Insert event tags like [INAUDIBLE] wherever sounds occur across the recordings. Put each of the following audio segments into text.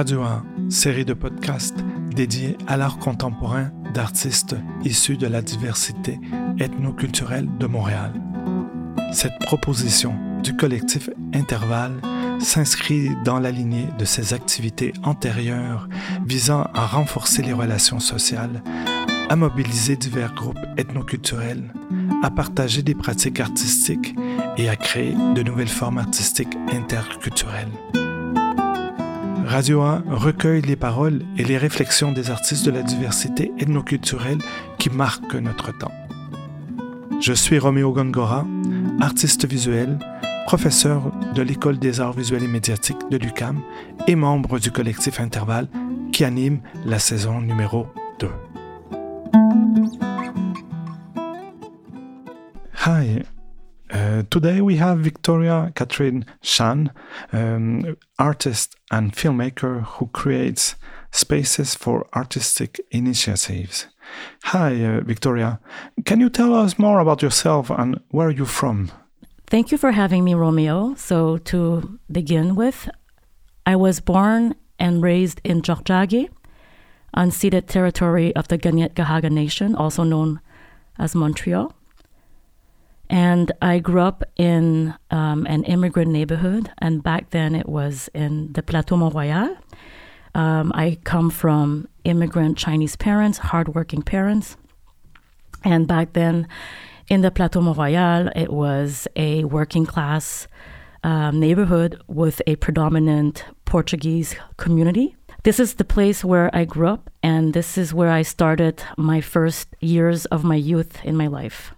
Radio 1, série de podcasts dédiés à l'art contemporain d'artistes issus de la diversité ethnoculturelle de Montréal. Cette proposition du collectif Intervalle s'inscrit dans la lignée de ses activités antérieures visant à renforcer les relations sociales, à mobiliser divers groupes ethnoculturels, à partager des pratiques artistiques et à créer de nouvelles formes artistiques interculturelles. Radio 1 recueille les paroles et les réflexions des artistes de la diversité ethnoculturelle qui marquent notre temps. Je suis Roméo Gongora, artiste visuel, professeur de l'École des arts visuels et médiatiques de l'UCAM et membre du collectif Intervalle qui anime la saison numéro 2. Hi, today we have Victoria Catherine Chan, um, artist and filmmaker who creates spaces for artistic initiatives. Hi, uh, Victoria. Can you tell us more about yourself and where are you from? Thank you for having me, Romeo. So, to begin with, I was born and raised in Tiohtià:ke, unceded territory of the Kanien'kehá:ka Nation, also known as Montreal. And I grew up in um, an immigrant neighborhood, and back then it was in the Plateau Mont Royal. Um, I come from immigrant Chinese parents, hardworking parents. And back then, in the Plateau Mont Royal, it was a working class um, neighborhood with a predominant Portuguese community. This is the place where I grew up, and this is where I started my first years of my youth in my life.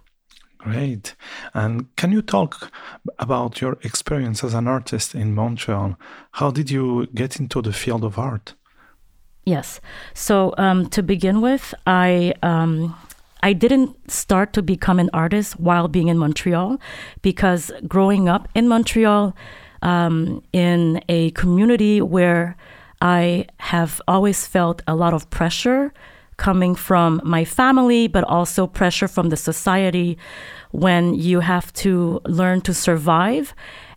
Great. And can you talk about your experience as an artist in Montreal? How did you get into the field of art? Yes. So um, to begin with, I um, I didn't start to become an artist while being in Montreal because growing up in Montreal, um, in a community where I have always felt a lot of pressure coming from my family, but also pressure from the society when you have to learn to survive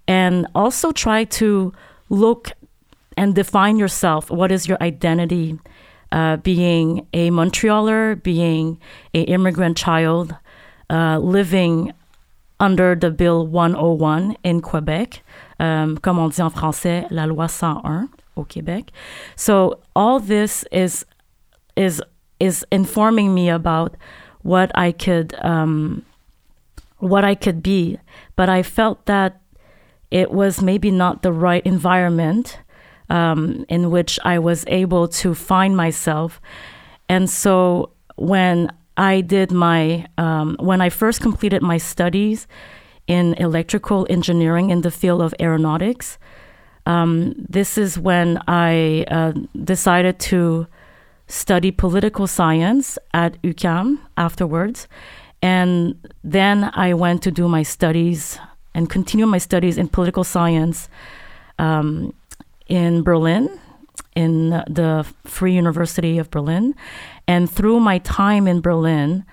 and also try to look and define yourself. What is your identity? uh, being a Montrealer, being a immigrant child, uh, living under the Bill 101 in Quebec, um, comme on dit en français, la loi 101 au Québec. So all this is is is informing me about what I could um, what I could be, but I felt that it was maybe not the right environment um, in which I was able to find myself. And so when I did my, um, when I first completed my studies in electrical engineering in the field of aeronautics, um, this is when I uh, decided to study political science at UQAM afterwards. And then I went to do my studies and continue my studies in political science um, in Berlin, in the Free University of Berlin. And through my time in Berlin,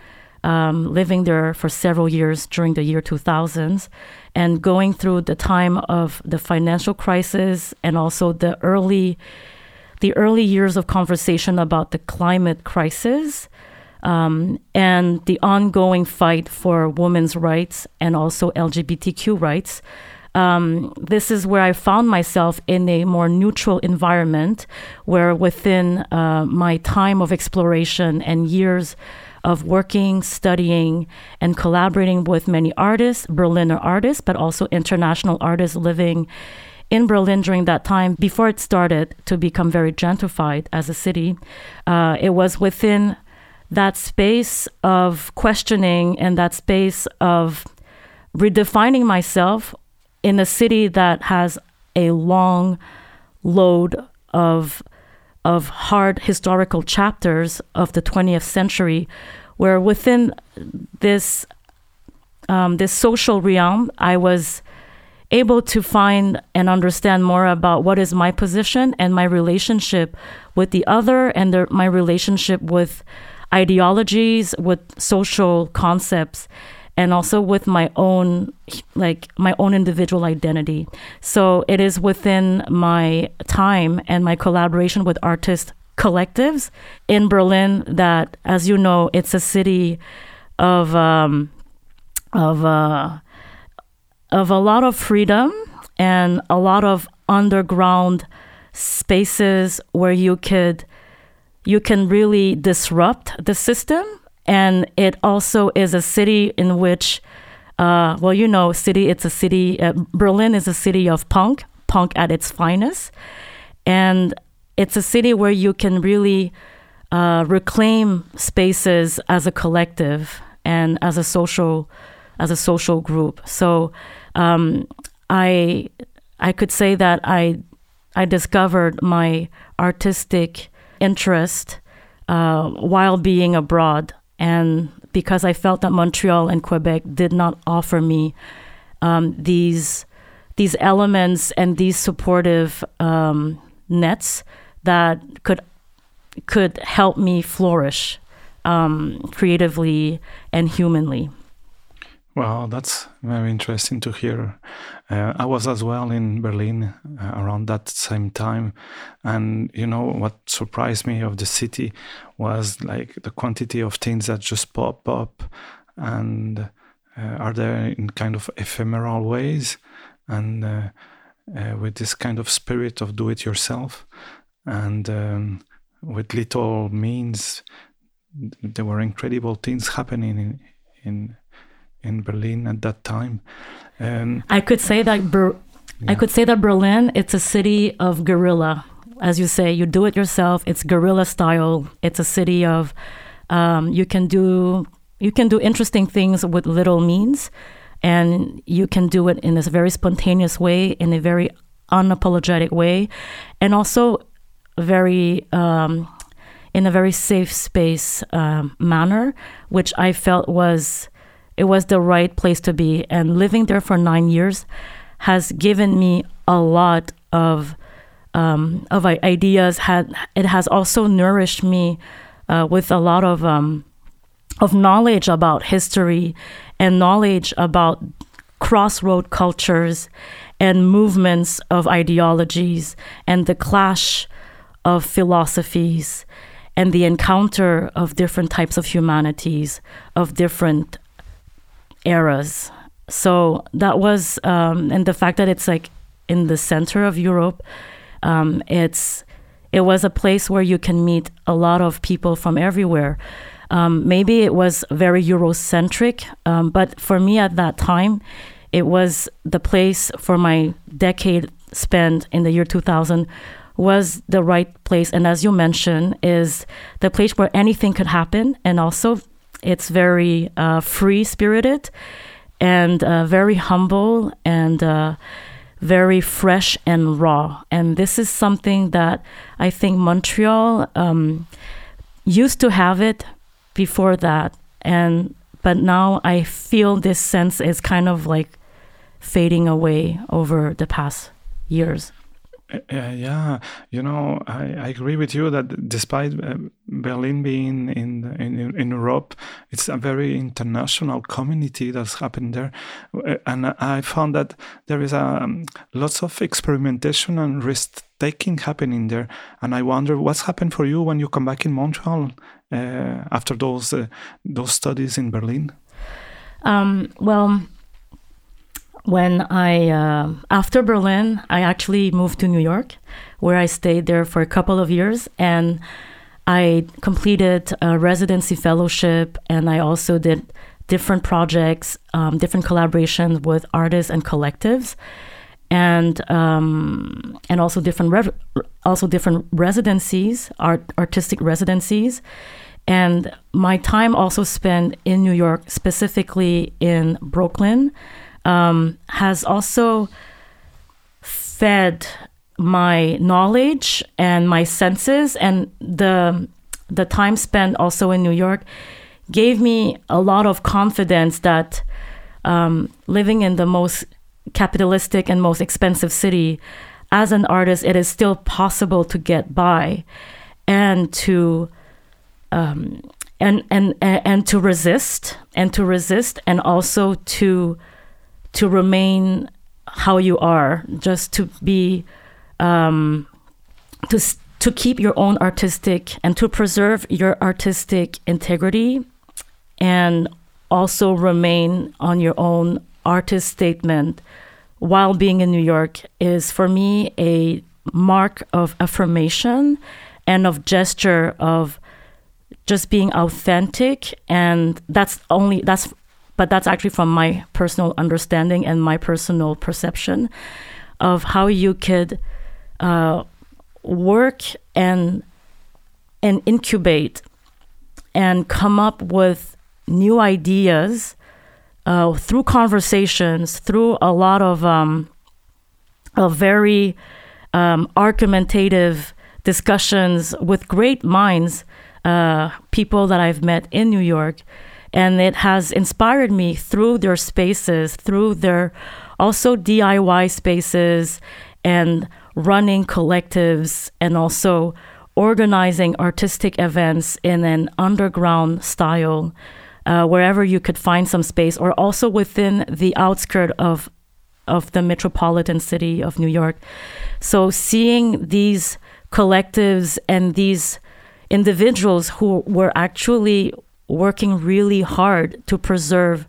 um, living there for several years during the year 2000s, and going through the time of the financial crisis and also the early, the early years of conversation about the climate crisis. Um, and the ongoing fight for women's rights and also LGBTQ rights, um, this is where I found myself in a more neutral environment, where within uh, my time of exploration and years of working, studying, and collaborating with many artists, Berliner artists, but also international artists living in Berlin during that time, before it started to become very gentrified as a city, uh, it was within that space of questioning and that space of redefining myself in a city that has a long load of of hard historical chapters of the 20th century, where within this um, this social realm, I was able to find and understand more about what is my position and my relationship with the other, and my relationship with ideologies, with social concepts. and also with my own like my own individual identity so it is within my time and my collaboration with artist collectives in berlin that as you know it's a city of um, of uh, of a lot of freedom and a lot of underground spaces where you could you can really disrupt the system. And it also is a city in which uh, well you know city it's a city uh, berlin is a city of punk punk at its finest. And it's a city where you can really uh, reclaim spaces as a collective and as a social as a social group. So um, i i could say that i i discovered my artistic interest uh, while being abroad and because I felt that Montreal and Quebec did not offer me um, these these elements and these supportive um, nets that could could help me flourish um, creatively and humanly. Well, that's very interesting to hear. Uh, I was as well in Berlin uh, around that same time, and you know what surprised me of the city was like the quantity of things that just pop up, and uh, are there in kind of ephemeral ways, and uh, uh, with this kind of spirit of do it yourself, and um, with little means, there were incredible things happening in in in Berlin at that time. Um, I could say that Ber- yeah. I could say that Berlin it's a city of guerrilla, as you say. You do it yourself. It's guerrilla style. It's a city of um, you can do you can do interesting things with little means, and you can do it in this very spontaneous way, in a very unapologetic way, and also very um, in a very safe space um, manner, which I felt was it was the right place to be. And living there for nine years has given me a lot of um, of ideas. Had it has also nourished me uh, with a lot of um, of knowledge about history and knowledge about crossroad cultures and movements of ideologies and the clash of philosophies and the encounter of different types of humanities, of different eras. So that was, um, and the fact that it's like in the center of Europe, um, it's it was a place where you can meet a lot of people from everywhere. Um, maybe it was very Eurocentric, um, but for me at that time, it was the place for my decade spent in the year 2000 was the right place. And as you mentioned, is the place where anything could happen, and also it's very uh, free spirited and uh, very humble and uh, very fresh and raw. And this is something that I think Montreal um, used to have it before that. And but now I feel this sense is kind of like fading away over the past years. Uh, yeah, you know, I, I, agree with you that despite uh, Berlin being in, in in Europe, it's a very international community that's happened there, uh, and I found that there is a um, lots of experimentation and risk taking happening there. And I wonder what's happened for you when you come back in Montreal uh, after those uh, those studies in Berlin. Um, well, when I, uh, after Berlin, I actually moved to New York, where I stayed there for a couple of years. And I completed a residency fellowship, and I also did different projects, um, different collaborations with artists and collectives, and um, and also different rev- also different residencies, art artistic residencies. And my time also spent in New York, specifically in Brooklyn, um, has also fed my knowledge and my senses and the the time spent also in New York gave me a lot of confidence that um, living in the most capitalistic and most expensive city as an artist it is still possible to get by and to um, and and and to resist and to resist and also to to remain how you are just to be um, to to keep your own artistic and to preserve your artistic integrity and also remain on your own artist statement while being in New York is for me a mark of affirmation and of gesture of just being authentic. And that's only that's but that's actually from my personal understanding and my personal perception of how you could uh, work and and incubate and come up with new ideas uh, through conversations, through a lot of um, a very um, argumentative discussions with great minds, uh, people that I've met in New York. And it has inspired me through their spaces, through their also DIY spaces and running collectives and also organizing artistic events in an underground style, uh, wherever you could find some space, or also within the outskirt of of the metropolitan city of New York. So seeing these collectives and these individuals who were actually working really hard to preserve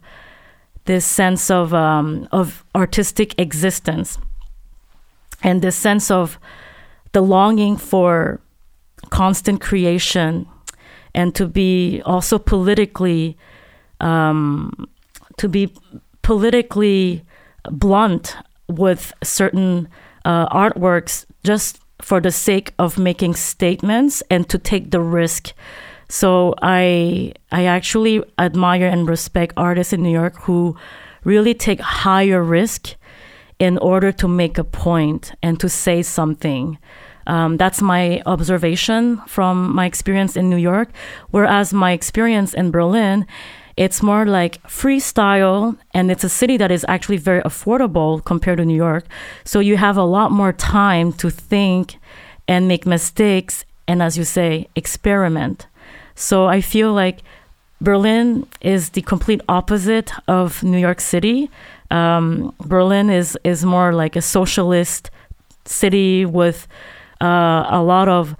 this sense of um, of artistic existence and this sense of the longing for constant creation and to be also politically um, to be politically blunt with certain uh, artworks just for the sake of making statements and to take the risk. So I I actually admire and respect artists in New York who really take higher risk in order to make a point and to say something. Um, that's my observation from my experience in New York. Whereas my experience in Berlin, it's more like freestyle, and it's a city that is actually very affordable compared to New York. So you have a lot more time to think and make mistakes, and as you say, experiment. So I feel like Berlin is the complete opposite of New York City. Um, Berlin is is more like a socialist city with uh, a lot of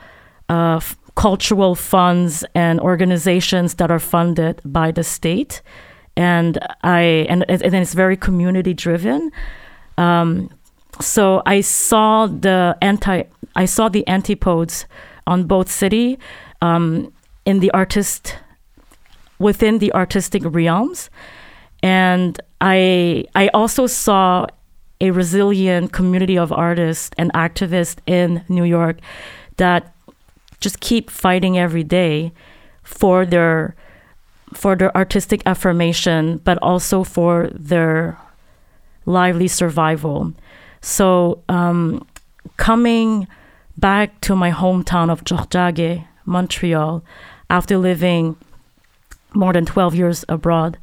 uh, f- cultural funds and organizations that are funded by the state, and I and, and it's very community driven. Um, so I saw the anti I saw the antipodes on both city um, in the artist within the artistic realms and I I also saw a resilient community of artists and activists in New York that just keep fighting every day for their for their artistic affirmation, but also for their lively survival. So um, coming back to my hometown of Tiohtià:ke, Montreal, after living more than 12 years abroad,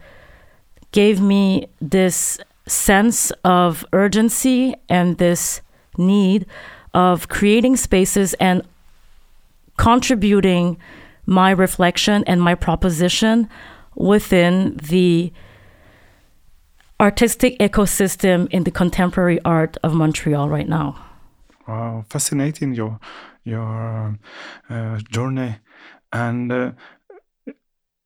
gave me this sense of urgency and this need of creating spaces and contributing my reflection and my proposition within the artistic ecosystem in the contemporary art of Montreal right now. Wow, fascinating your your uh, journey and uh,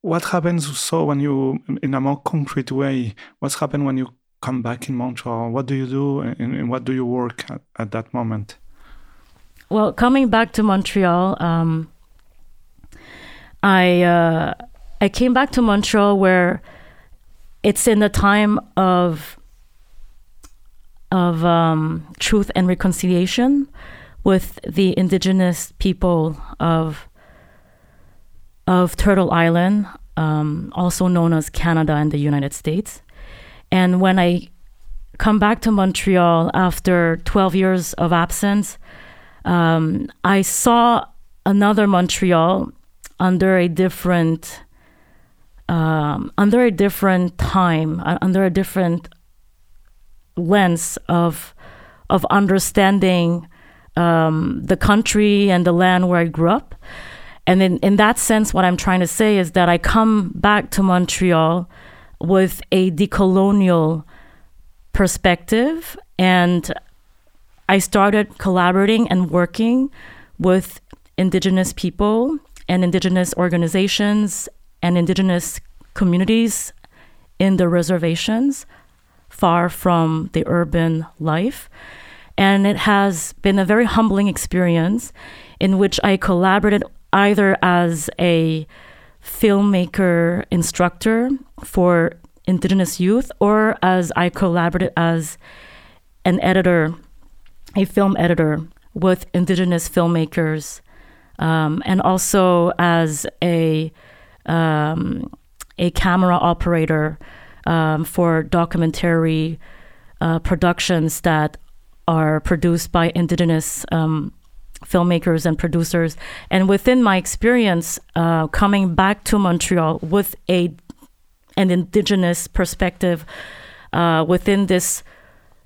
what happens so when you in a more concrete way what's happened when you come back in montreal? What do you do and, and what do you work at, at, that moment? Well coming back to montreal um, i uh, i came back to montreal where it's in the time of of um, truth and reconciliation with the indigenous people of of Turtle Island, um, also known as Canada and the United States. And when I come back to Montreal after 12 years of absence, um, I saw another Montreal under a different um, under a different time, uh, under a different lens of of understanding um, the country and the land where I grew up. And in, in that sense, what I'm trying to say is that I come back to Montreal with a decolonial perspective and I started collaborating and working with Indigenous people and Indigenous organizations and Indigenous communities in the reservations, far from the urban life. And it has been a very humbling experience in which I collaborated either as a filmmaker instructor for Indigenous youth or as I collaborated as an editor, a film editor with Indigenous filmmakers, um, and also as a um, a camera operator um, for documentary uh, productions that are produced by Indigenous um, filmmakers and producers. And within my experience, uh, coming back to Montreal with a an Indigenous perspective uh, within this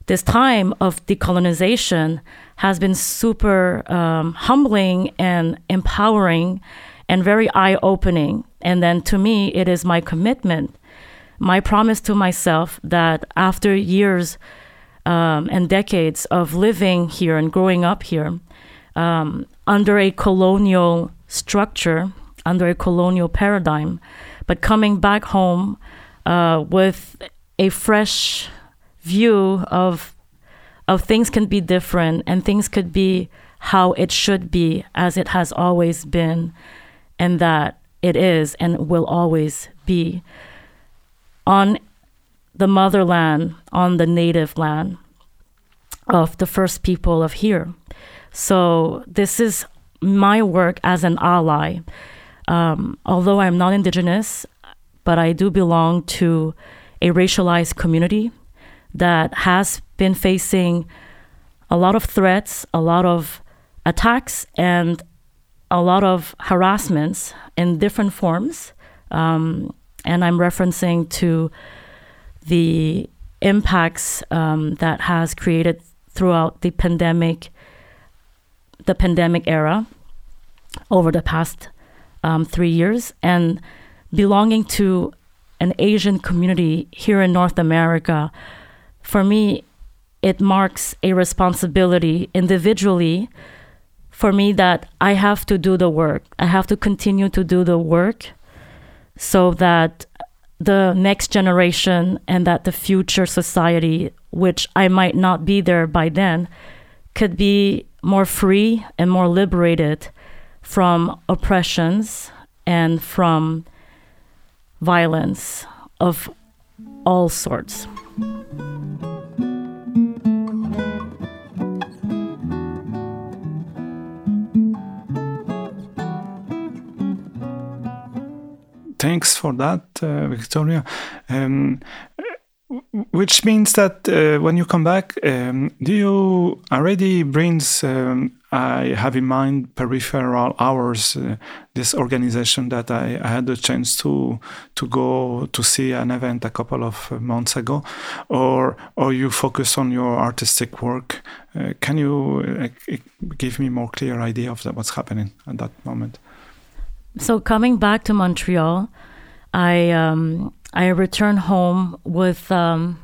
this time of decolonization has been super um, humbling and empowering and very eye opening. And then to me, it is my commitment, my promise to myself that after years um, and decades of living here and growing up here, um, under a colonial structure, under a colonial paradigm, but coming back home uh, with a fresh view of of things can be different and things could be how it should be as it has always been and that it is and will always be. On the motherland on the native land of the first people of here so this is my work as an ally. Um, although I'm not indigenous, but I do belong to a racialized community that has been facing a lot of threats, a lot of attacks, and a lot of harassments in different forms. Um, and I'm referencing to the impacts um, that has created throughout the pandemic the pandemic era over the past um, three years and belonging to an Asian community here in North America, for me, it marks a responsibility individually for me that I have to do the work. I have to continue to do the work so that the next generation and that the future society, which I might not be there by then, could be more free and more liberated from oppressions and from violence of all sorts. Thanks for that, uh, Victoria. Um, which means that uh, when you come back, um, do you already brings? Um, I have in mind peripheral hours. Uh, this organization that I, I, had the chance to to go to see an event a couple of months ago, or or you focus on your artistic work. Uh, can you uh, give me more clear idea of what's happening at that moment? So coming back to Montreal, I. Um, I return home with um,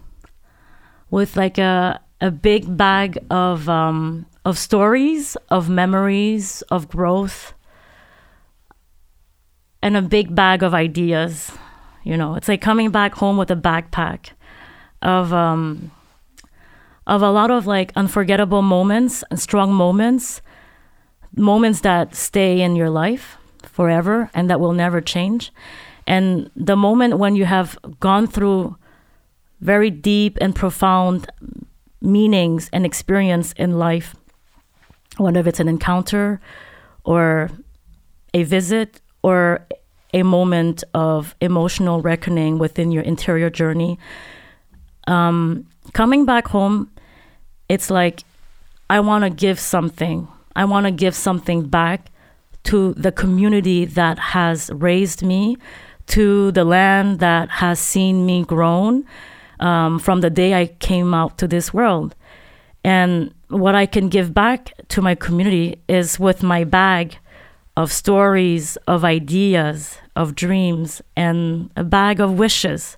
with like a a big bag of um, of stories, of memories, of growth, and a big bag of ideas. You know, it's like coming back home with a backpack of um, of a lot of like unforgettable moments and strong moments, moments that stay in your life forever and that will never change. And the moment when you have gone through very deep and profound meanings and experience in life, whether it's an encounter or a visit or a moment of emotional reckoning within your interior journey, um, coming back home, it's like, I want to give something. I want to give something back to the community that has raised me, to the land that has seen me grown um, from the day I came out to this world. And what I can give back to my community is with my bag of stories, of ideas, of dreams, and a bag of wishes.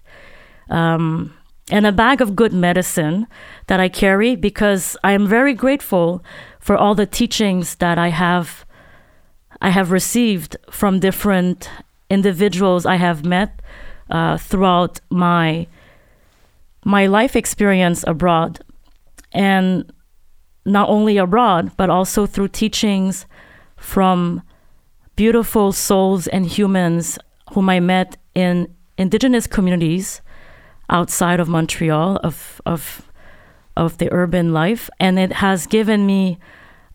Um, and a bag of good medicine that I carry because I am very grateful for all the teachings that I have I have received from different individuals I have met uh, throughout my my life experience abroad, and not only abroad but also through teachings from beautiful souls and humans whom I met in indigenous communities outside of Montreal of of of the urban life. And it has given me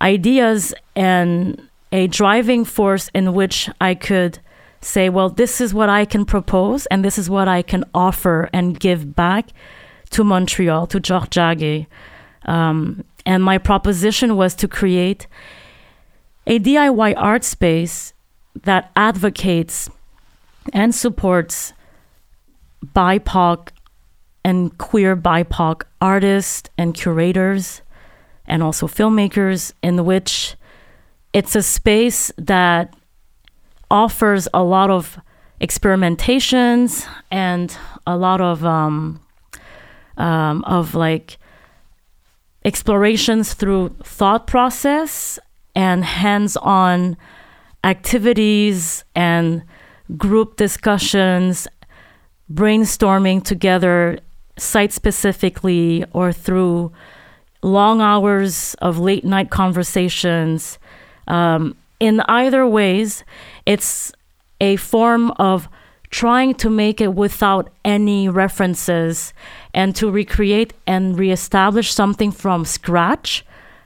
ideas and a driving force in which I could say well this is what I can propose and this is what I can offer and give back to Montreal to Tiohtià:ke um, and my proposition was to create a DIY art space that advocates and supports BIPOC and queer BIPOC artists and curators and also filmmakers, in which it's a space that offers a lot of experimentations and a lot of um, um, of like explorations through thought process and hands-on activities and group discussions brainstorming together site specifically or through long hours of late night conversations um, in either ways it's a form of trying to make it without any references and to recreate and reestablish something from scratch.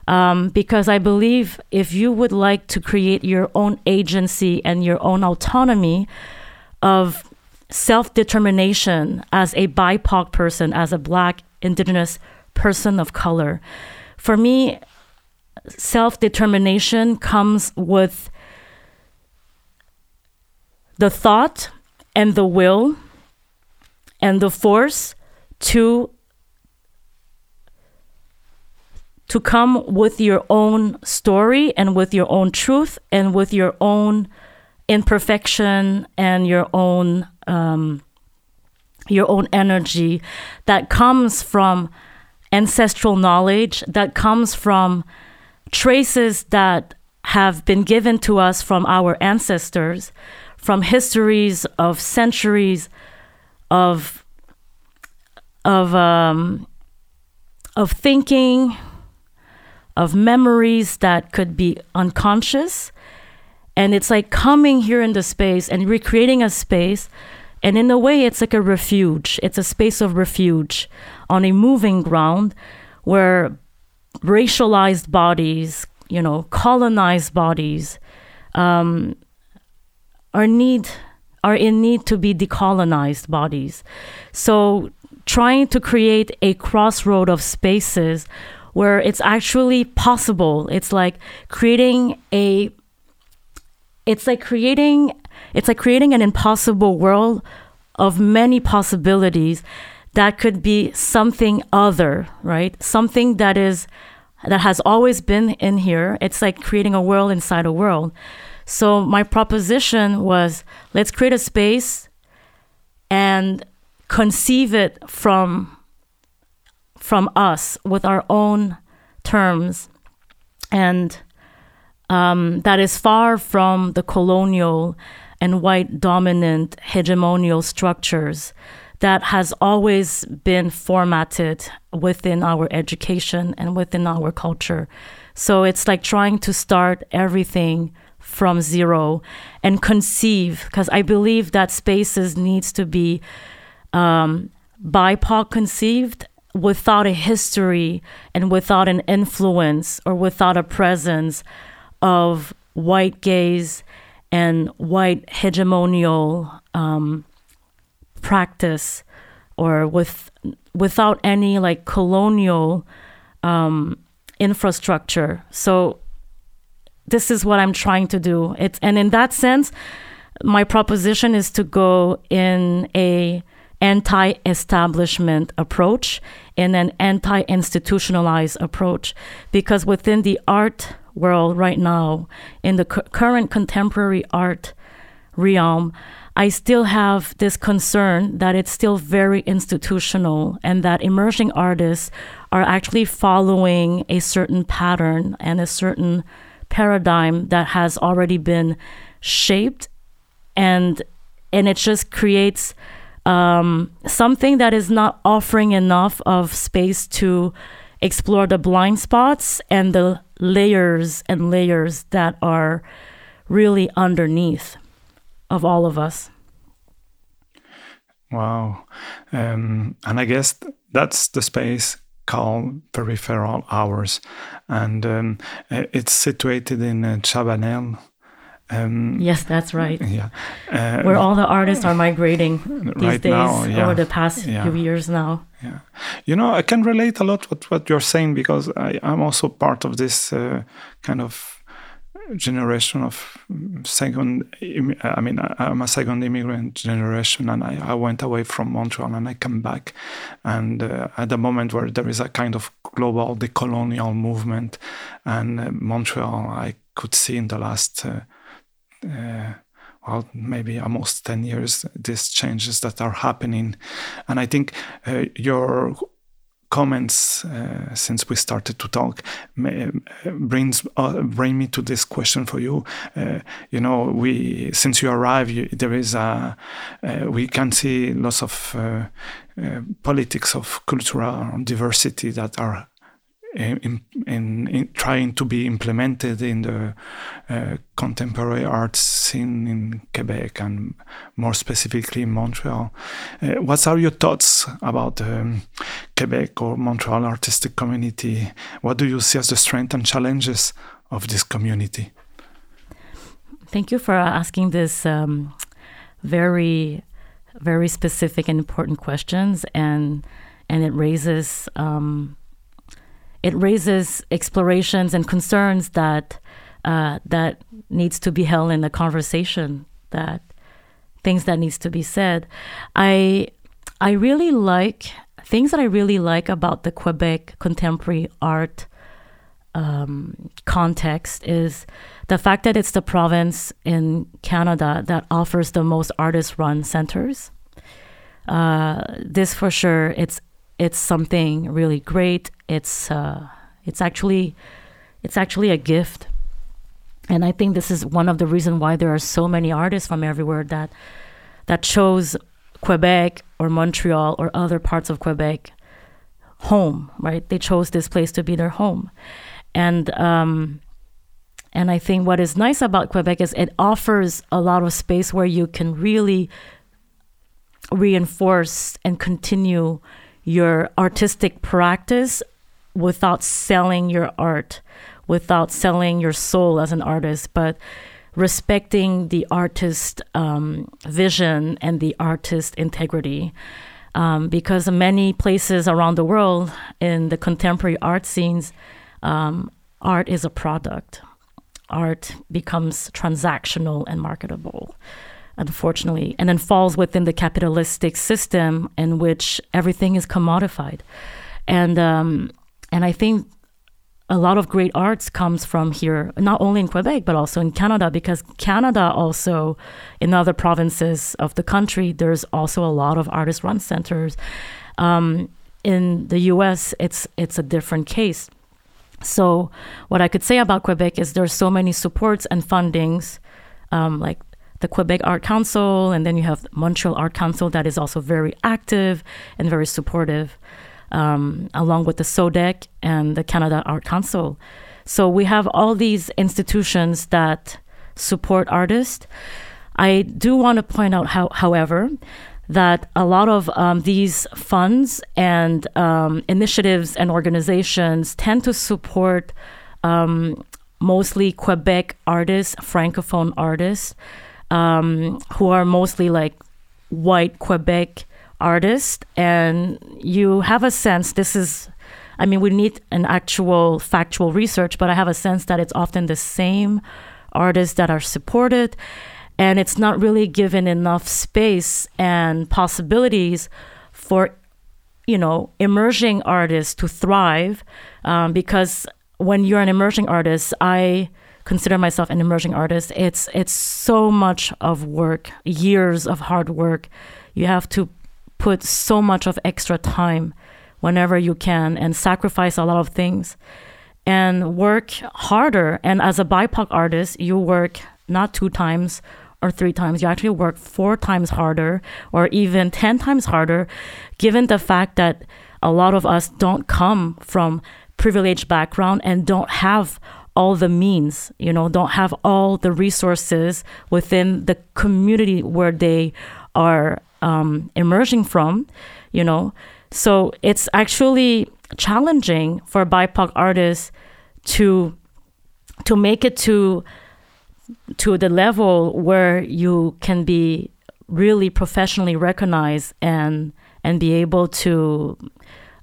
Um, because I believe if you would like to create your own agency and your own autonomy of self determination as a BIPOC person, as a Black, Indigenous person of color, for me, self determination comes with the thought and the will and the force to to come with your own story and with your own truth and with your own imperfection and your own um, your own energy that comes from ancestral knowledge that comes from traces that have been given to us from our ancestors from histories of centuries of of um, of thinking of memories that could be unconscious. And it's like coming here into space and recreating a space. And in a way, it's like a refuge. It's a space of refuge on a moving ground where racialized bodies, you know, colonized bodies, um, are need are in need to be decolonized bodies. So trying to create a crossroad of spaces where it's actually possible. It's like creating a it's like creating it's like creating an impossible world of many possibilities that could be something other, right? Something that is that has always been in here. It's like creating a world inside a world. So my proposition was let's create a space and conceive it from from us with our own terms. And um, that is far from the colonial and white dominant hegemonial structures that has always been formatted within our education and within our culture. So it's like trying to start everything from zero and conceive, because I believe that spaces needs to be um, BIPOC conceived without a history and without an influence or without a presence of white gaze and white hegemonial um, practice or with without any like colonial um, infrastructure. So this is what I'm trying to do. It's and in that sense, my proposition is to go in a anti-establishment approach and an anti-institutionalized approach because within the art world right now, in the cu- current contemporary art realm, I still have this concern that it's still very institutional and that emerging artists are actually following a certain pattern and a certain paradigm that has already been shaped and and it just creates um, something that is not offering enough of space to explore the blind spots and the layers and layers that are really underneath of all of us. Wow. Um, and I guess that's the space called peripheral hours. And um, it's situated in uh, Chabanel. Um, yes, that's right. Yeah, uh, where all the artists are migrating these right days now, yeah. over the past yeah. few years now. Yeah, you know, I can relate a lot with what you're saying because I, am also part of this uh, kind of generation of second i mean i'm a second immigrant generation and i, I went away from montreal and i come back and uh, at the moment where there is a kind of global decolonial movement and uh, montreal i could see in the last uh, uh well, maybe almost 10 years, these changes that are happening. And I think uh, your comments uh, since we started to talk may, uh, brings uh, bring me to this question for you. Uh, you know, we since you arrived, you, there is a uh, we can see lots of uh, politics of cultural diversity that are in, in, in, trying to be implemented in the uh, contemporary art scene in Quebec and more specifically in Montreal. Uh, what are your thoughts about um, Quebec or Montreal artistic community? What do you see as the strengths and challenges of this community? Thank you for asking this um, very, very specific and important questions, and and it raises. Um, it raises explorations and concerns that uh, that needs to be held in the conversation. That things that needs to be said. I I really like things that I really like about the Quebec contemporary art um, context is the fact that it's the province in Canada that offers the most artist-run centers. Uh, this for sure, it's it's something really great. It's uh, it's actually it's actually a gift, and I think this is one of the reasons why there are so many artists from everywhere that that chose Quebec or Montreal or other parts of Quebec home. Right? They chose this place to be their home, and um, and I think what is nice about Quebec is it offers a lot of space where you can really reinforce and continue your artistic practice without selling your art, without selling your soul as an artist, but respecting the artist um, vision and the artist integrity. Um, because many places around the world in the contemporary art scenes, um, art is a product. Art becomes transactional and marketable unfortunately, and then falls within the capitalistic system in which everything is commodified. And um, and I think a lot of great arts comes from here, not only in Quebec but also in Canada, because Canada also, in other provinces of the country, there's also a lot of artist-run centers. Um, in the U.S., it's it's a different case. So, what I could say about Quebec is there's so many supports and fundings, um, like the Quebec Art Council, and then you have Montreal Art Council that is also very active and very supportive, um, along with the SODEC and the Canada Art Council. So we have all these institutions that support artists. I do want to point out, how, however, that a lot of um, these funds and um, initiatives and organizations tend to support um, mostly Quebec artists, francophone artists um, who are mostly like white Quebec artists, and you have a sense this is. I mean, we need an actual factual research, but I have a sense that it's often the same artists that are supported, and it's not really given enough space and possibilities for, you know, emerging artists to thrive, um, because when you're an emerging artist, I consider myself an emerging artist. It's it's so much of work, years of hard work. You have to put so much of extra time whenever you can and sacrifice a lot of things and work harder. And as a BIPOC artist, you work not two times or three times, you actually work four times harder or even 10 times harder, given the fact that a lot of us don't come from privileged background and don't have all the means, you know, don't have all the resources within the community where they are um, emerging from, you know. So it's actually challenging for BIPOC artists to to make it to to the level where you can be really professionally recognized and and be able to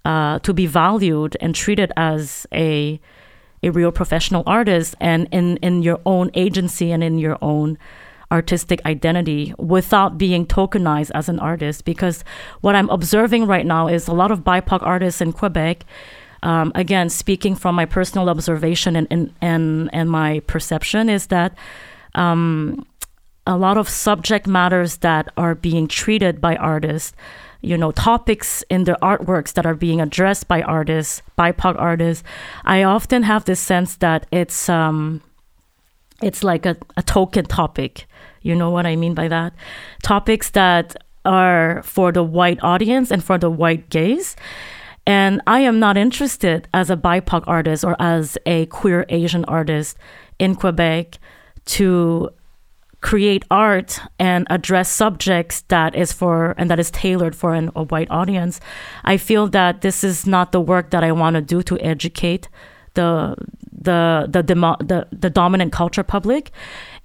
uh, to be valued and treated as a a real professional artist and in in your own agency and in your own artistic identity without being tokenized as an artist. Because what I'm observing right now is a lot of BIPOC artists in Quebec um, again, speaking from my personal observation and and and, and my perception is that um, a lot of subject matters that are being treated by artists, you know, topics in their artworks that are being addressed by artists, BIPOC artists. I often have this sense that it's um, it's like a, a token topic. You know what I mean by that? Topics that are for the white audience and for the white gaze and I am not interested as a BIPOC artist or as a queer Asian artist in Quebec to create art and address subjects that is for and that is tailored for an, a white audience. I feel that this is not the work that I want to do to educate the the the, demo, the the dominant culture public,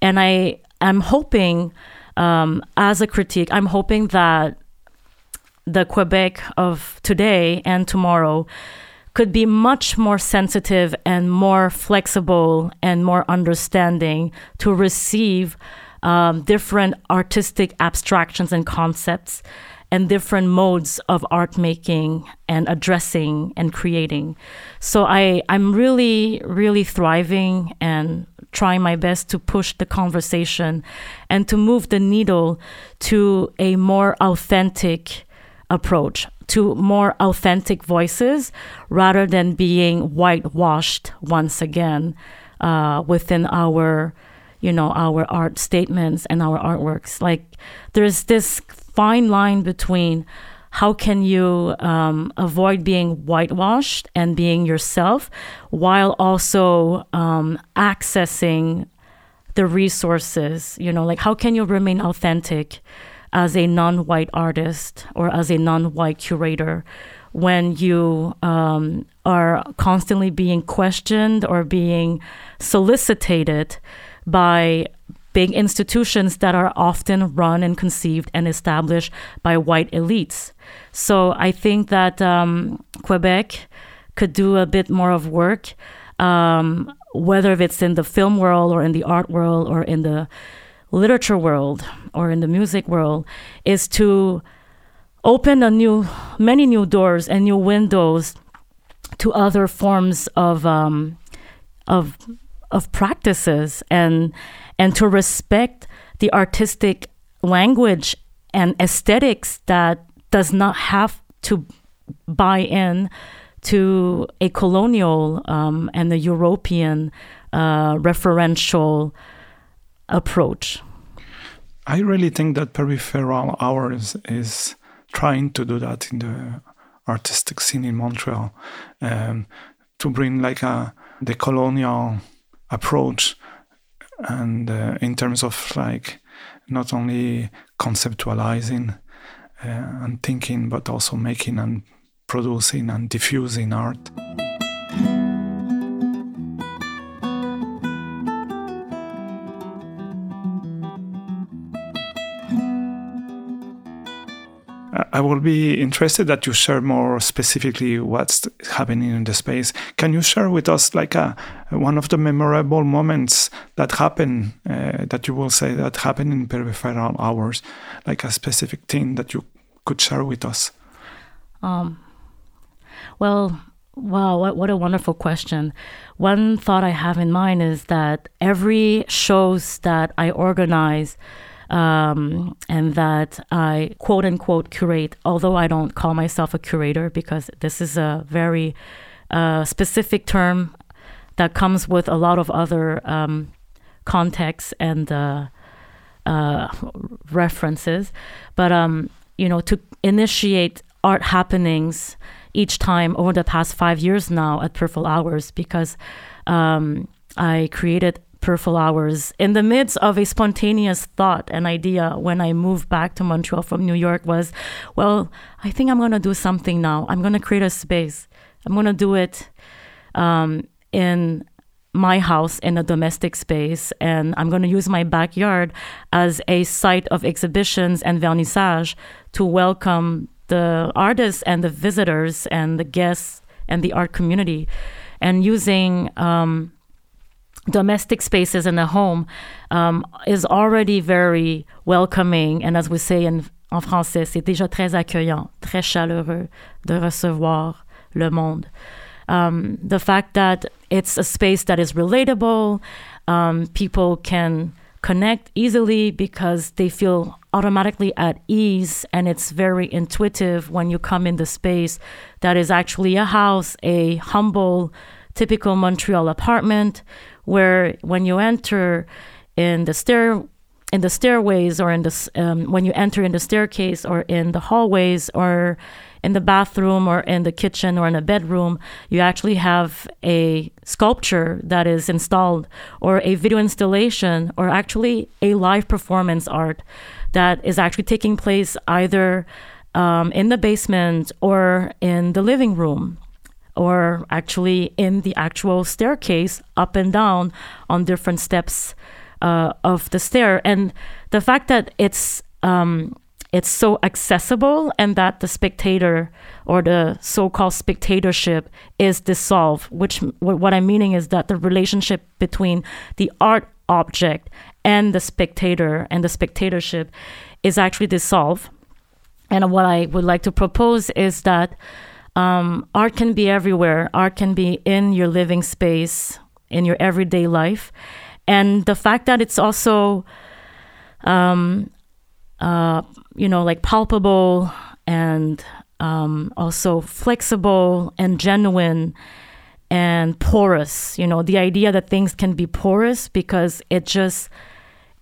and I am hoping um, as a critique, I'm hoping that the Quebec of today and tomorrow could be much more sensitive and more flexible and more understanding to receive um, different artistic abstractions and concepts and different modes of art making and addressing and creating. So I, I'm really, really thriving and trying my best to push the conversation and to move the needle to a more authentic approach to more authentic voices rather than being whitewashed once again uh, within our you know our art statements and our artworks. Like there's this fine line between how can you um, avoid being whitewashed and being yourself while also um, accessing the resources you know like how can you remain authentic as a non-white artist or as a non-white curator when you um, are constantly being questioned or being solicited by big institutions that are often run and conceived and established by white elites. So I think that um, Quebec could do a bit more of work, um, whether it's in the film world or in the art world or in the literature world or in the music world is to open a new many new doors and new windows to other forms of um, of of practices and and to respect the artistic language and aesthetics that does not have to buy in to a colonial um, and a European uh, referential approach. I really think that peripheral hours is trying to do that in the artistic scene in Montreal um, to bring like a decolonial approach and uh, in terms of like not only conceptualizing uh, and thinking but also making and producing and diffusing art. I will be interested that you share more specifically what's happening in the space. Can you share with us like a, one of the memorable moments that happened uh, that you will say that happened in peripheral hours, like a specific thing that you could share with us? Um, well, Wow, what, what a wonderful question. One thought I have in mind is that every shows that I organize um, and that I quote unquote curate, although I don't call myself a curator because this is a very uh, specific term that comes with a lot of other um, contexts and uh, uh, references. But, um, you know, to initiate art happenings each time over the past five years now at Peripheral Hours because um, I created Peripheral Hours in the midst of a spontaneous thought and idea when I moved back to Montreal from New York was, well, I think I'm going to do something now. I'm going to create a space. I'm going to do it um, in my house in a domestic space and I'm going to use my backyard as a site of exhibitions and vernissage to welcome the artists and the visitors and the guests and the art community and using um, domestic spaces in the home um, is already very welcoming. And as we say in, en français c'est déjà très accueillant très chaleureux de recevoir le monde. Um, the fact that it's a space that is relatable, um, people can connect easily because they feel automatically at ease and it's very intuitive when you come in the space that is actually a house, a humble, typical Montreal apartment where when you enter in the stair in the stairways or in the um, when you enter in the staircase or in the hallways or in the bathroom or in the kitchen or in a bedroom, you actually have a sculpture that is installed or a video installation or actually a live performance art that is actually taking place either um, in the basement or in the living room or actually in the actual staircase up and down on different steps uh, of the stair. And the fact that it's um, it's so accessible and that the spectator or the so-called spectatorship is dissolved which what i'm meaning is that the relationship between the art object and the spectator and the spectatorship is actually dissolved and what i would like to propose is that um, art can be everywhere art can be in your living space in your everyday life and the fact that it's also um, uh, you know, like palpable and um, also flexible and genuine and porous. You know, the idea that things can be porous because it just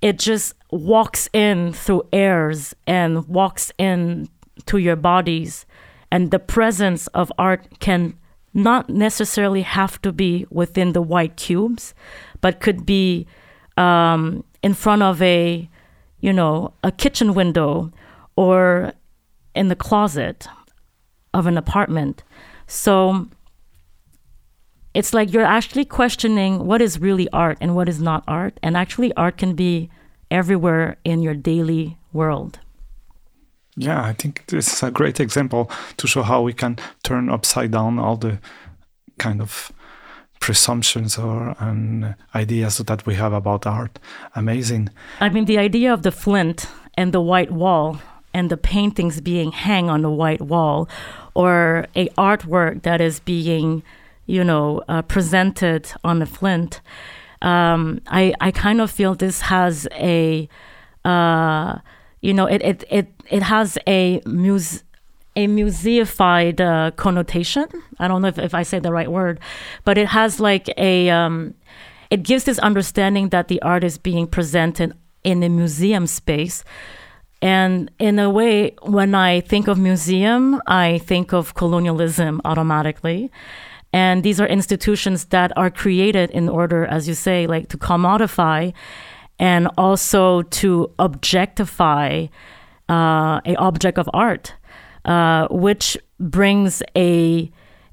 it just walks in through airs and walks in to your bodies, and the presence of art can not necessarily have to be within the white cubes, but could be um, in front of a you know, a kitchen window or in the closet of an apartment. So it's like you're actually questioning what is really art and what is not art. And actually, art can be everywhere in your daily world. Yeah, I think this is a great example to show how we can turn upside down all the kind of presumptions or um, ideas that we have about art. Amazing. I mean, the idea of the flint and the white wall and the paintings being hang on the white wall, or a artwork that is being, you know, uh, presented on the flint. Um, I I kind of feel this has a, uh, you know, it it it it has a muse a museified uh, connotation. I don't know if, if I say the right word, but it has like a, um, it gives this understanding that the art is being presented in a museum space. And in a way, when I think of museum, I think of colonialism automatically. And these are institutions that are created in order, as you say, like to commodify and also to objectify uh, a object of art. Uh, which brings a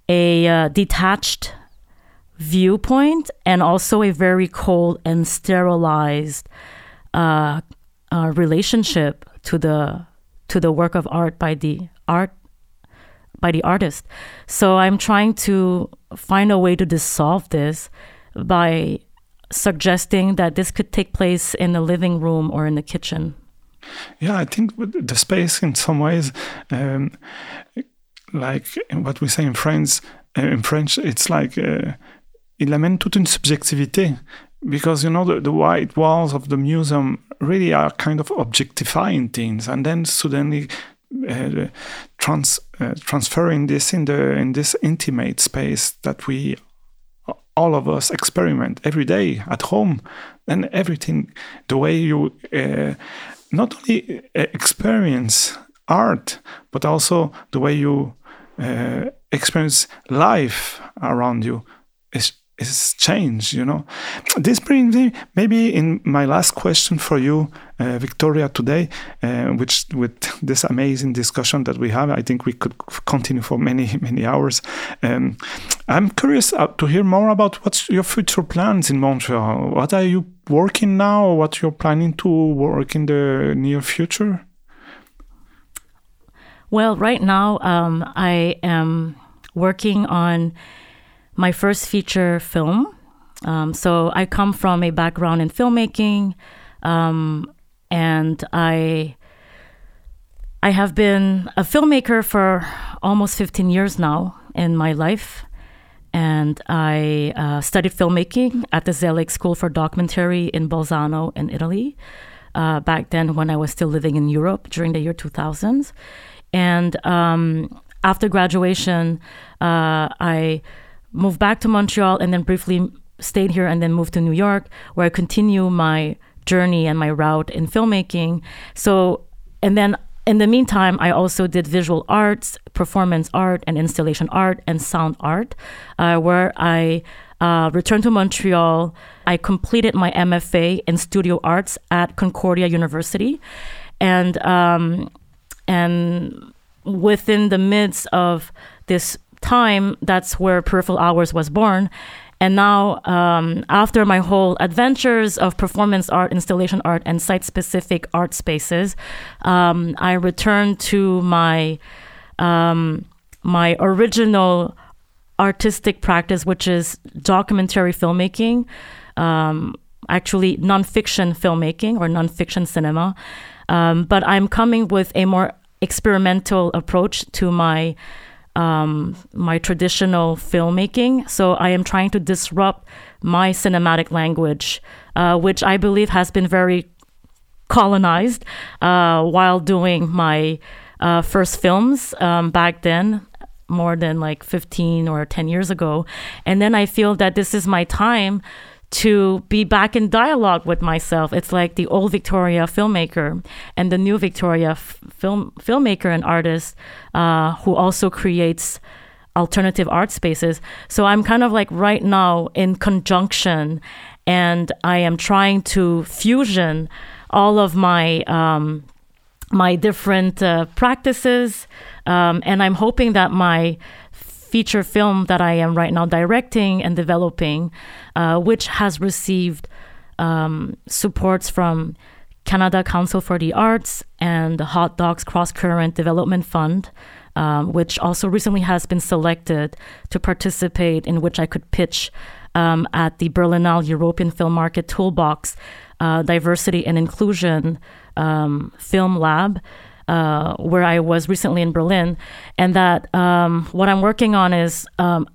a uh, detached viewpoint and also a very cold and sterilized uh, uh, relationship to the to the work of art by the art by the artist. So I'm trying to find a way to dissolve this by suggesting that this could take place in the living room or in the kitchen. Yeah, I think the space, in some ways, um, like what we say in French, in French, it's like uh, il amène toute une subjectivité because you know the, the white walls of the museum really are kind of objectifying things, and then suddenly uh, trans, uh, transferring this in the in this intimate space that we all of us experiment every day at home and everything. The way you uh, not only uh, experience art but also the way you uh, experience life around you is change, you know. This brings me maybe in my last question for you uh, victoria today uh, which with [LAUGHS] this amazing discussion that we have i think we could continue for many [LAUGHS] many hours. Um, i'm curious uh, to hear more about what's your future plans in montreal. What are you working now what you're planning to work in the near future? Well right now um, i am working on my first feature film. Um, so I come from a background in filmmaking, um, and I I have been a filmmaker for almost 15 years now in my life. And I uh, studied filmmaking at the Zelig School for Documentary in Bolzano in Italy. Uh, back then, when I was still living in Europe during the year 2000s. And um, after graduation, uh, I moved back to Montreal and then briefly stayed here and then moved to New York, where I continue my journey and my route in filmmaking. So, and then in the meantime, I also did visual arts, performance art, and installation art and sound art, uh, where I uh, returned to Montreal. I completed my MFA in studio arts at Concordia University, and um, and within the midst of this time, that's where Peripheral Hours was born. And now, um, after my whole adventures of performance art, installation art, and site specific art spaces, um, I returned to my, um, my original artistic practice, which is documentary filmmaking, um, actually nonfiction filmmaking or nonfiction cinema. Um, but I'm coming with a more experimental approach to my um, my traditional filmmaking. So I am trying to disrupt my cinematic language, uh, which I believe has been very colonized uh, while doing my uh, first films um, back then more than like 15 or 10 years ago and then i feel that this is my time to be back in dialogue with myself. It's like the old Victoria filmmaker and the new Victoria f- film filmmaker and artist uh, who also creates alternative art spaces. So I'm kind of like right now in conjunction, and I am trying to fusion all of my um, my different uh, practices, um, and I'm hoping that my feature film that I am right now directing and developing, uh, which has received um, supports from Canada Council for the Arts and the Hot Docs Cross Current Development Fund, um, which also recently has been selected to participate, in which I could pitch um, at the Berlinale European Film Market Toolbox uh, Diversity and Inclusion um, Film Lab uh, where I was recently in Berlin, and that um, what I'm working on is um,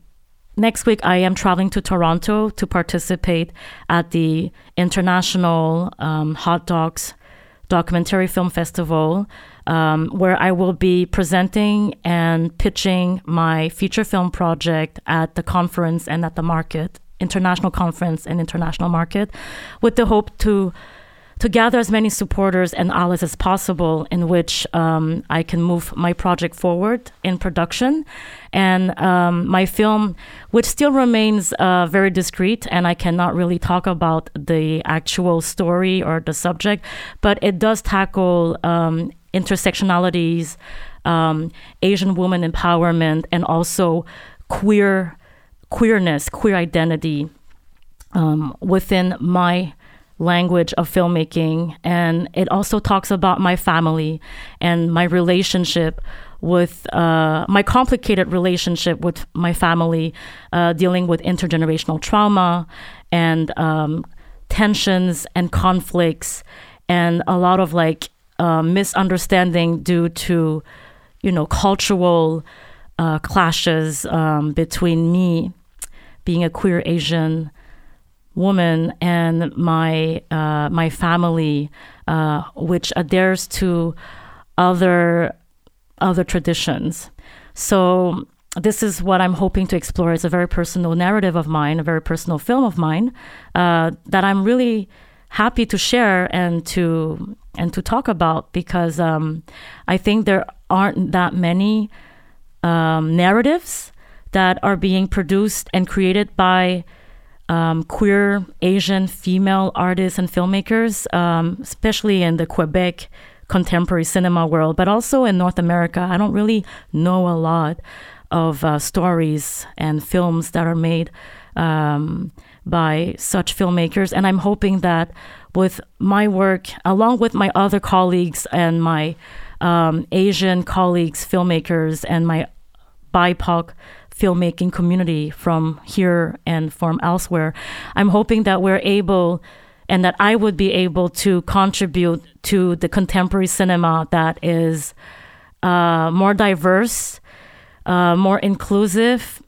next week I am traveling to Toronto to participate at the International um, Hot Docs Documentary Film Festival, um, where I will be presenting and pitching my feature film project at the conference and at the market, international conference and international market, with the hope to to gather as many supporters and allies as possible in which um, I can move my project forward in production. And um, my film, which still remains uh, very discreet, and I cannot really talk about the actual story or the subject, but it does tackle um, intersectionalities, um, Asian woman empowerment, and also queer queerness, queer identity um, within my language of filmmaking. And it also talks about my family and my relationship with uh, my complicated relationship with my family, uh, dealing with intergenerational trauma and um, tensions and conflicts, and a lot of like uh, misunderstanding due to, you know, cultural uh, clashes um, between me being a queer Asian woman and my uh, my family, uh, which adheres to other other traditions. So this is what I'm hoping to explore. It's a very personal narrative of mine, a very personal film of mine uh, that I'm really happy to share and to and to talk about because um, I think there aren't that many um, narratives that are being produced and created by um, queer Asian female artists and filmmakers, um, especially in the Quebec contemporary cinema world, but also in North America. I don't really know a lot of uh, stories and films that are made um, by such filmmakers. And I'm hoping that with my work, along with my other colleagues and my um, Asian colleagues, filmmakers, and my BIPOC filmmaking community from here and from elsewhere, I'm hoping that we're able and that I would be able to contribute to the contemporary cinema that is uh, more diverse, uh, more inclusive,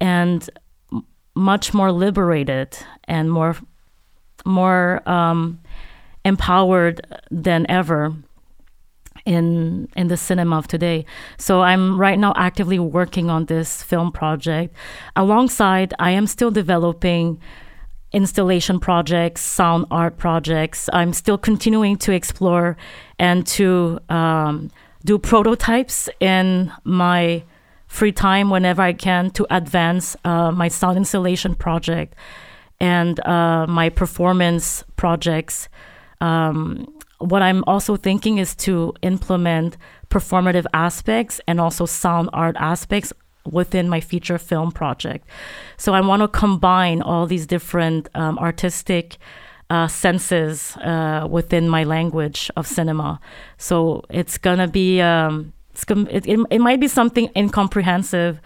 and much more liberated and more more um, empowered than ever in in the cinema of today. So I'm right now actively working on this film project. Alongside, I am still developing installation projects, sound art projects. I'm still continuing to explore and to um, do prototypes in my free time whenever I can to advance uh, my sound installation project and uh, my performance projects. Um, what I'm also thinking is to implement performative aspects and also sound art aspects within my feature film project. So I want to combine all these different um, artistic uh, senses uh, within my language of cinema. So it's gonna be um, it's gonna, it, it, it might be something incomprehensive,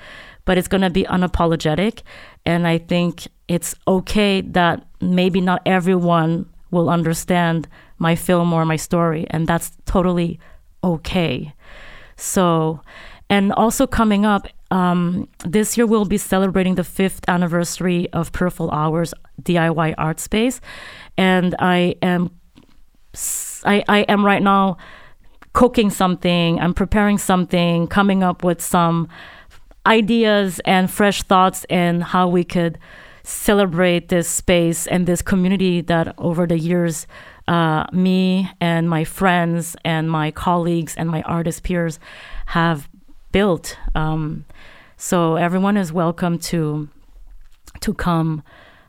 but it's gonna be unapologetic, and I think it's okay that maybe not everyone will understand my film or my story, and that's totally okay. So, and also coming up um, this year, we'll be celebrating the fifth anniversary of Peripheral Hours DIY Art Space, and I am I, I am right now cooking something. I'm preparing something, coming up with some ideas and fresh thoughts in how we could celebrate this space and this community that over the years uh, me and my friends and my colleagues and my artist peers have built. Um, so everyone is welcome to to come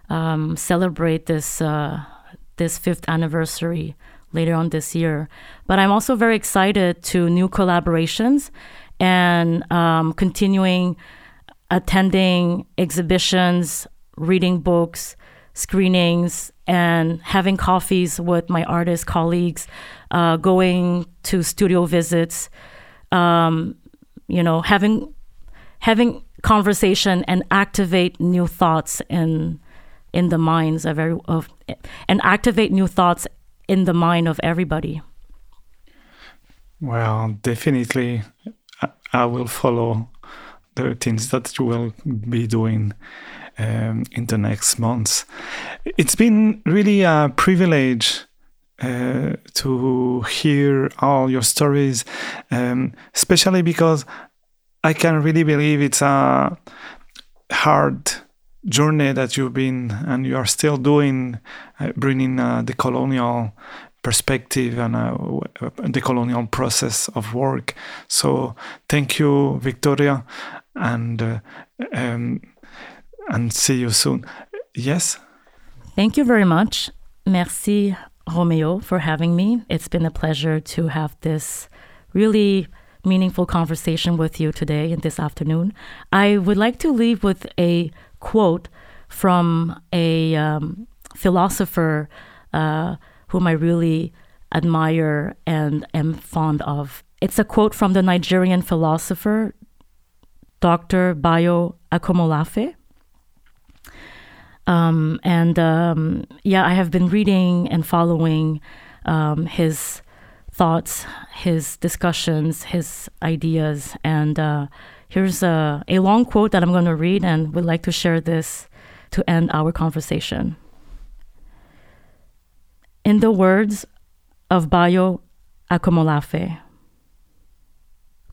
um, celebrate this uh, this fifth anniversary later on this year. But I'm also very excited to new collaborations and um, continuing attending exhibitions, reading books, screenings, and having coffees with my artist colleagues, uh, going to studio visits, um, you know, having having conversation and activate new thoughts in in the minds of every of and activate new thoughts in the mind of everybody. Well, definitely, I will follow the things that you will be doing um, in the next months. It's been really a privilege uh, to hear all your stories, um, especially because I can really believe it's a hard journey that you've been and you are still doing, uh, bringing uh, decolonial perspective and uh, decolonial process of work. So thank you, Victoria, and uh, um, and see you soon. Yes. Thank you very much. Merci, Romeo, for having me. It's been a pleasure to have this really meaningful conversation with you today and this afternoon. I would like to leave with a quote from a um, philosopher uh, whom I really admire and am fond of. It's a quote from the Nigerian philosopher Dr. Bayo Akomolafe. Um, and um, yeah, I have been reading and following um, his thoughts, his discussions, his ideas, and uh, Here's a, a long quote that I'm going to read, and would like to share this to end our conversation. In the words of Bayo Akomolafe,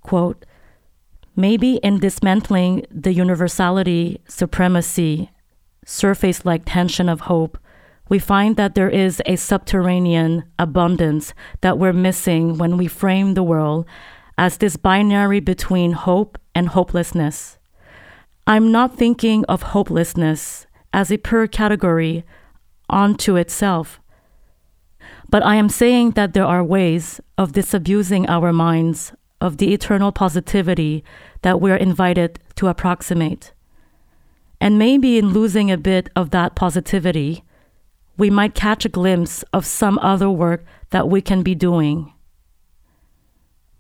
quote, maybe in dismantling the universality, supremacy, surface like tension of hope, we find that there is a subterranean abundance that we're missing when we frame the world as this binary between hope and hopelessness. I'm not thinking of hopelessness as a pure category unto itself, but I am saying that there are ways of disabusing our minds of the eternal positivity that we're invited to approximate. And maybe in losing a bit of that positivity, we might catch a glimpse of some other work that we can be doing.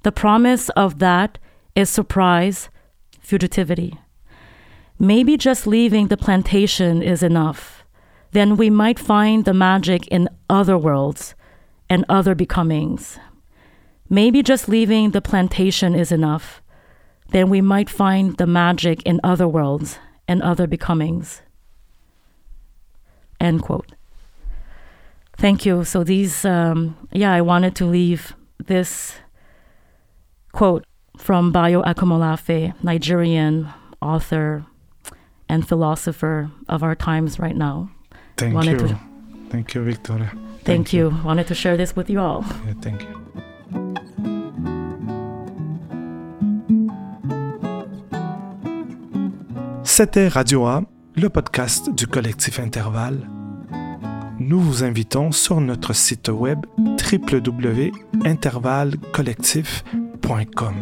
The promise of that is surprise, fugitivity. Maybe just leaving the plantation is enough. Then we might find the magic in other worlds and other becomings. Maybe just leaving the plantation is enough. Then we might find the magic in other worlds and other becomings. End quote. Thank you. So these, um, yeah, I wanted to leave this quote from Bayo Akomolafe, Nigerian author and philosopher of our times right now. Thank Wanted you. to- Thank you, Victoria. Thank, you. Wanted to share this with you all. Yeah, thank you. C'était Radio A, le podcast du collectif Intervalle. Nous vous invitons sur notre site web www.intervallecollectif.com.